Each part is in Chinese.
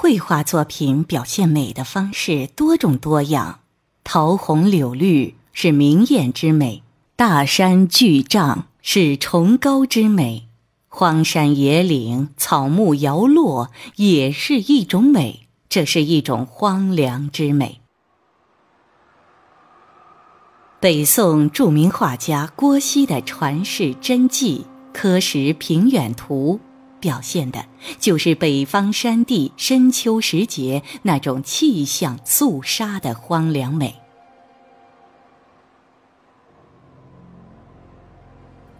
绘画作品表现美的方式多种多样，桃红柳绿是明艳之美，大山巨嶂是崇高之美，荒山野岭草木摇落也是一种美，这是一种荒凉之美。北宋著名画家郭熙的传世真迹《科石平远图》。表现的就是北方山地深秋时节那种气象肃杀的荒凉美。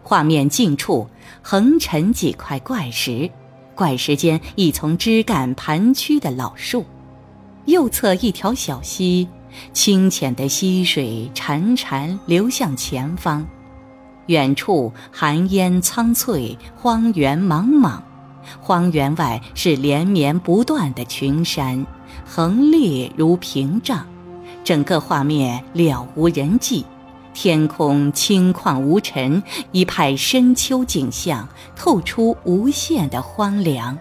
画面近处横陈几块怪石，怪石间一丛枝干盘曲的老树，右侧一条小溪，清浅的溪水潺潺流向前方，远处寒烟苍翠，荒原茫茫。荒原外是连绵不断的群山，横列如屏障，整个画面了无人迹。天空清旷无尘，一派深秋景象，透出无限的荒凉。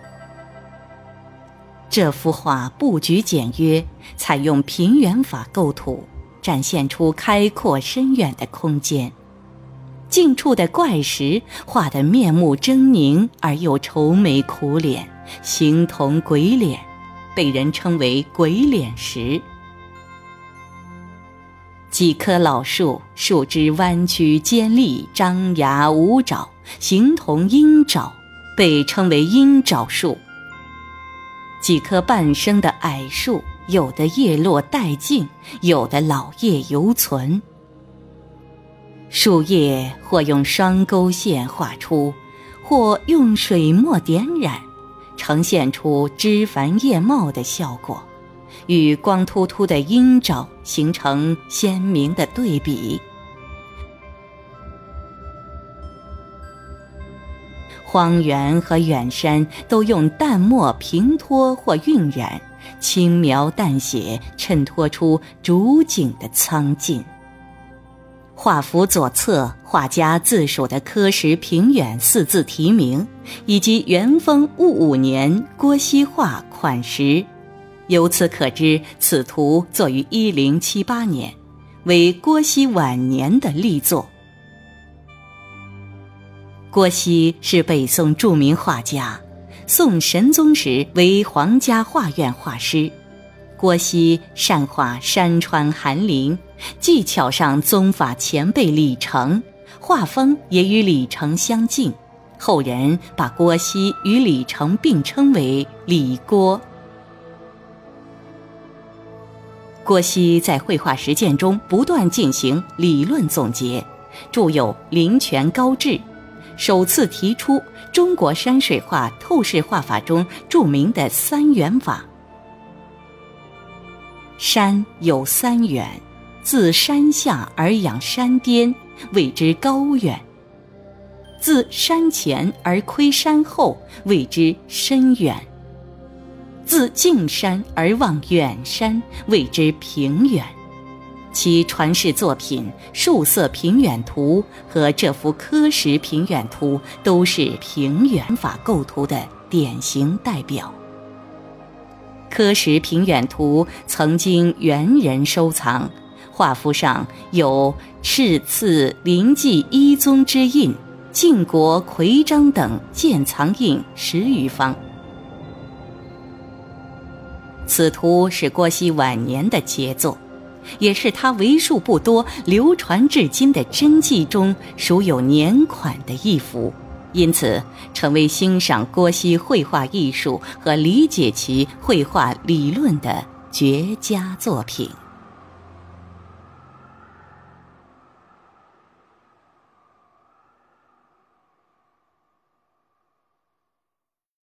这幅画布局简约，采用平原法构图，展现出开阔深远的空间。近处的怪石画得面目狰狞而又愁眉苦脸，形同鬼脸，被人称为“鬼脸石”。几棵老树树枝弯曲尖利，张牙舞爪，形同鹰爪，被称为“鹰爪树”。几棵半生的矮树，有的叶落殆尽，有的老叶犹存。树叶或用双钩线画出，或用水墨点染，呈现出枝繁叶茂的效果，与光秃秃的鹰爪形成鲜明的对比。荒原和远山都用淡墨平托或晕染，轻描淡写，衬托出主景的苍劲。画幅左侧，画家自署的“科石平远”四字题名，以及元丰戊午年郭熙画款识，由此可知，此图作于一零七八年，为郭熙晚年的力作。郭熙是北宋著名画家，宋神宗时为皇家画院画师。郭熙善画山川寒林，技巧上宗法前辈李成，画风也与李成相近。后人把郭熙与李成并称为“李郭”。郭熙在绘画实践中不断进行理论总结，著有《灵泉高致》，首次提出中国山水画透视画法中著名的三元法。山有三远，自山下而仰山巅，谓之高远；自山前而窥山后，谓之深远；自近山而望远山，谓之平远。其传世作品《树色平远图》和这幅《科石平远图》都是平远法构图的典型代表。科石平远图曾经元人收藏，画幅上有赤刺临济一宗之印、晋国魁章等鉴藏印十余方。此图是郭熙晚年的杰作，也是他为数不多流传至今的真迹中属有年款的一幅。因此，成为欣赏郭熙绘画艺术和理解其绘画理论的绝佳作品。